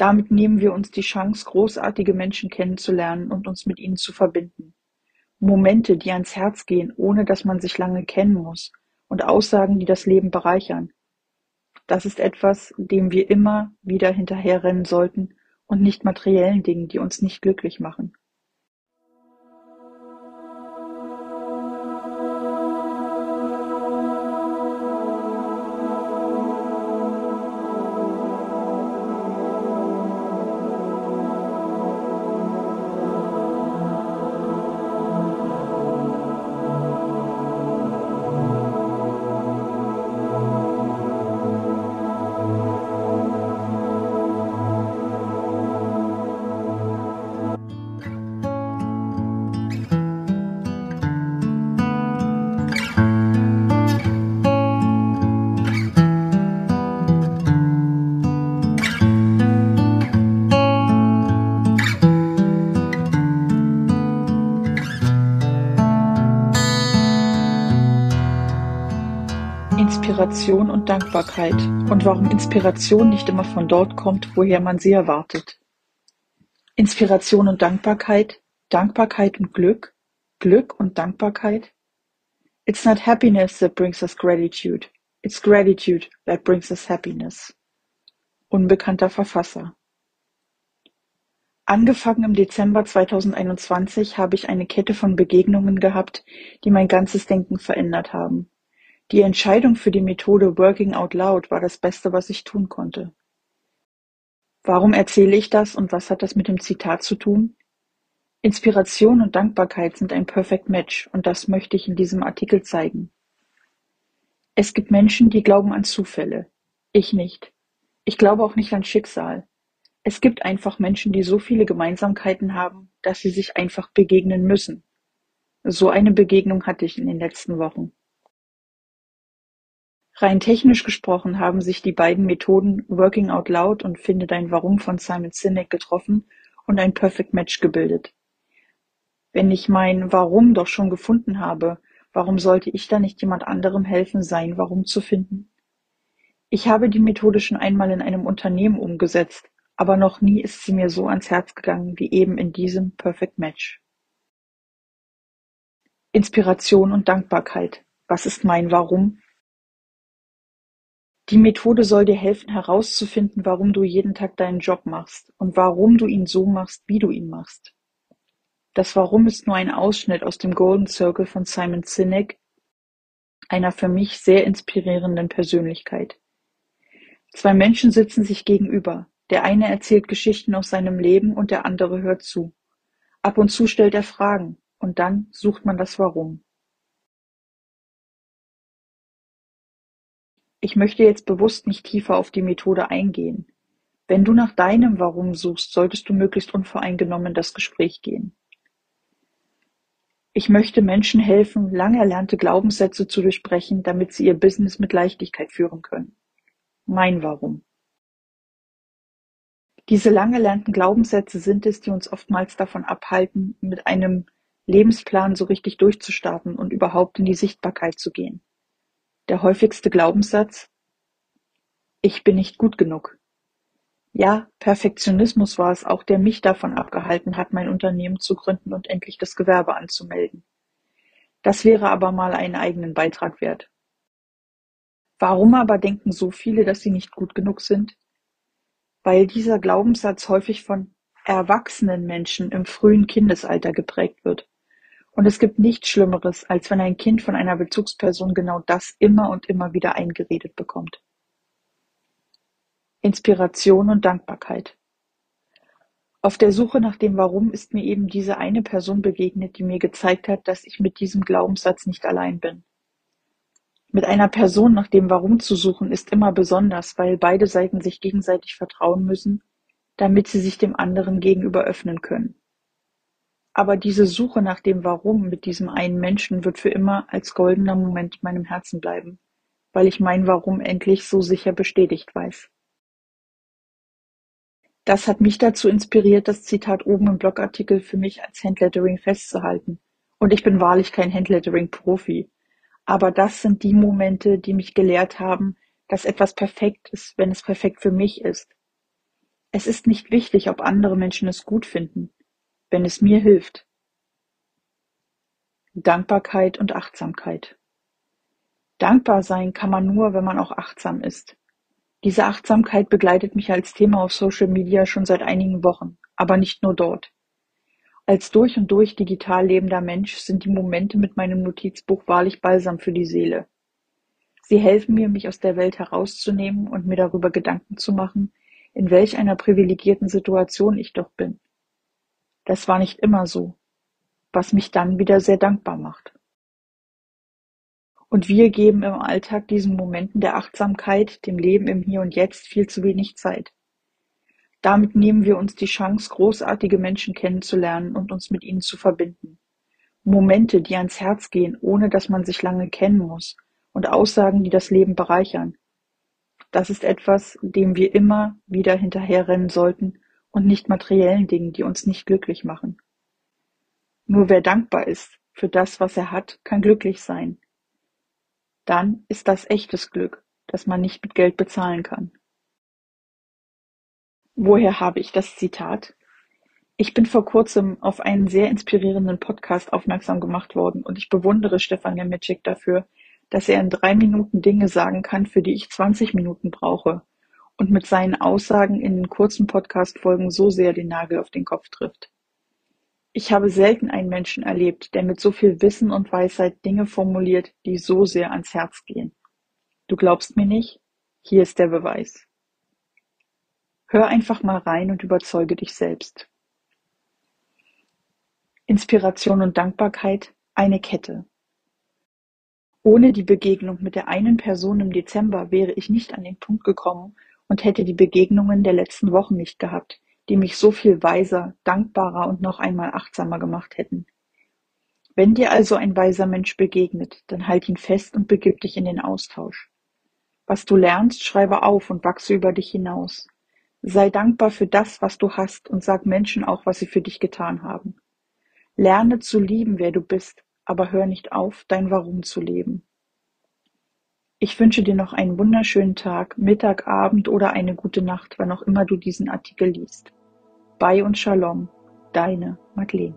Damit nehmen wir uns die Chance, großartige Menschen kennenzulernen und uns mit ihnen zu verbinden. Momente, die ans Herz gehen, ohne dass man sich lange kennen muss, und Aussagen, die das Leben bereichern. Das ist etwas, dem wir immer wieder hinterherrennen sollten und nicht materiellen Dingen, die uns nicht glücklich machen. Inspiration und Dankbarkeit und warum Inspiration nicht immer von dort kommt, woher man sie erwartet. Inspiration und Dankbarkeit, Dankbarkeit und Glück, Glück und Dankbarkeit. It's not happiness that brings us gratitude, it's gratitude that brings us happiness. Unbekannter Verfasser. Angefangen im Dezember 2021 habe ich eine Kette von Begegnungen gehabt, die mein ganzes Denken verändert haben. Die Entscheidung für die Methode Working Out Loud war das Beste, was ich tun konnte. Warum erzähle ich das und was hat das mit dem Zitat zu tun? Inspiration und Dankbarkeit sind ein Perfect Match und das möchte ich in diesem Artikel zeigen. Es gibt Menschen, die glauben an Zufälle. Ich nicht. Ich glaube auch nicht an Schicksal. Es gibt einfach Menschen, die so viele Gemeinsamkeiten haben, dass sie sich einfach begegnen müssen. So eine Begegnung hatte ich in den letzten Wochen. Rein technisch gesprochen haben sich die beiden Methoden Working Out Loud und Finde dein Warum von Simon Sinek getroffen und ein Perfect Match gebildet. Wenn ich mein Warum doch schon gefunden habe, warum sollte ich dann nicht jemand anderem helfen, sein Warum zu finden? Ich habe die Methode schon einmal in einem Unternehmen umgesetzt, aber noch nie ist sie mir so ans Herz gegangen wie eben in diesem Perfect Match. Inspiration und Dankbarkeit. Was ist mein Warum? Die Methode soll dir helfen herauszufinden, warum du jeden Tag deinen Job machst und warum du ihn so machst, wie du ihn machst. Das Warum ist nur ein Ausschnitt aus dem Golden Circle von Simon Sinek, einer für mich sehr inspirierenden Persönlichkeit. Zwei Menschen sitzen sich gegenüber. Der eine erzählt Geschichten aus seinem Leben und der andere hört zu. Ab und zu stellt er Fragen und dann sucht man das Warum. Ich möchte jetzt bewusst nicht tiefer auf die Methode eingehen. Wenn du nach deinem Warum suchst, solltest du möglichst unvoreingenommen in das Gespräch gehen. Ich möchte Menschen helfen, lang erlernte Glaubenssätze zu durchbrechen, damit sie ihr Business mit Leichtigkeit führen können. Mein Warum. Diese lang erlernten Glaubenssätze sind es, die uns oftmals davon abhalten, mit einem Lebensplan so richtig durchzustarten und überhaupt in die Sichtbarkeit zu gehen. Der häufigste Glaubenssatz: Ich bin nicht gut genug. Ja, Perfektionismus war es auch, der mich davon abgehalten hat, mein Unternehmen zu gründen und endlich das Gewerbe anzumelden. Das wäre aber mal einen eigenen Beitrag wert. Warum aber denken so viele, dass sie nicht gut genug sind? Weil dieser Glaubenssatz häufig von erwachsenen Menschen im frühen Kindesalter geprägt wird. Und es gibt nichts Schlimmeres, als wenn ein Kind von einer Bezugsperson genau das immer und immer wieder eingeredet bekommt. Inspiration und Dankbarkeit. Auf der Suche nach dem Warum ist mir eben diese eine Person begegnet, die mir gezeigt hat, dass ich mit diesem Glaubenssatz nicht allein bin. Mit einer Person nach dem Warum zu suchen ist immer besonders, weil beide Seiten sich gegenseitig vertrauen müssen, damit sie sich dem anderen gegenüber öffnen können. Aber diese Suche nach dem Warum mit diesem einen Menschen wird für immer als goldener Moment in meinem Herzen bleiben, weil ich mein Warum endlich so sicher bestätigt weiß. Das hat mich dazu inspiriert, das Zitat oben im Blogartikel für mich als Handlettering festzuhalten. Und ich bin wahrlich kein Handlettering-Profi. Aber das sind die Momente, die mich gelehrt haben, dass etwas perfekt ist, wenn es perfekt für mich ist. Es ist nicht wichtig, ob andere Menschen es gut finden, wenn es mir hilft. Dankbarkeit und Achtsamkeit. Dankbar sein kann man nur, wenn man auch achtsam ist. Diese Achtsamkeit begleitet mich als Thema auf Social Media schon seit einigen Wochen, aber nicht nur dort. Als durch und durch digital lebender Mensch sind die Momente mit meinem Notizbuch wahrlich Balsam für die Seele. Sie helfen mir, mich aus der Welt herauszunehmen und mir darüber Gedanken zu machen, in welch einer privilegierten Situation ich doch bin. Das war nicht immer so, was mich dann wieder sehr dankbar macht. Und wir geben im Alltag diesen Momenten der Achtsamkeit, dem Leben im Hier und Jetzt viel zu wenig Zeit. Damit nehmen wir uns die Chance, großartige Menschen kennenzulernen und uns mit ihnen zu verbinden. Momente, die ans Herz gehen, ohne dass man sich lange kennen muss, und Aussagen, die das Leben bereichern. Das ist etwas, dem wir immer wieder hinterherrennen sollten und nicht materiellen Dingen, die uns nicht glücklich machen. Nur wer dankbar ist für das, was er hat, kann glücklich sein dann ist das echtes Glück, das man nicht mit Geld bezahlen kann. Woher habe ich das Zitat? Ich bin vor kurzem auf einen sehr inspirierenden Podcast aufmerksam gemacht worden und ich bewundere Stefan Nemetschik dafür, dass er in drei Minuten Dinge sagen kann, für die ich 20 Minuten brauche und mit seinen Aussagen in den kurzen Podcast-Folgen so sehr den Nagel auf den Kopf trifft. Ich habe selten einen Menschen erlebt, der mit so viel Wissen und Weisheit Dinge formuliert, die so sehr ans Herz gehen. Du glaubst mir nicht? Hier ist der Beweis. Hör einfach mal rein und überzeuge dich selbst. Inspiration und Dankbarkeit eine Kette. Ohne die Begegnung mit der einen Person im Dezember wäre ich nicht an den Punkt gekommen und hätte die Begegnungen der letzten Wochen nicht gehabt, die mich so viel weiser, dankbarer und noch einmal achtsamer gemacht hätten. Wenn dir also ein weiser Mensch begegnet, dann halt ihn fest und begib dich in den Austausch. Was du lernst, schreibe auf und wachse über dich hinaus. Sei dankbar für das, was du hast und sag Menschen auch, was sie für dich getan haben. Lerne zu lieben, wer du bist, aber hör nicht auf, dein Warum zu leben. Ich wünsche dir noch einen wunderschönen Tag, Mittag, Abend oder eine gute Nacht, wann auch immer du diesen Artikel liest. Bei und Shalom, deine Madeleine.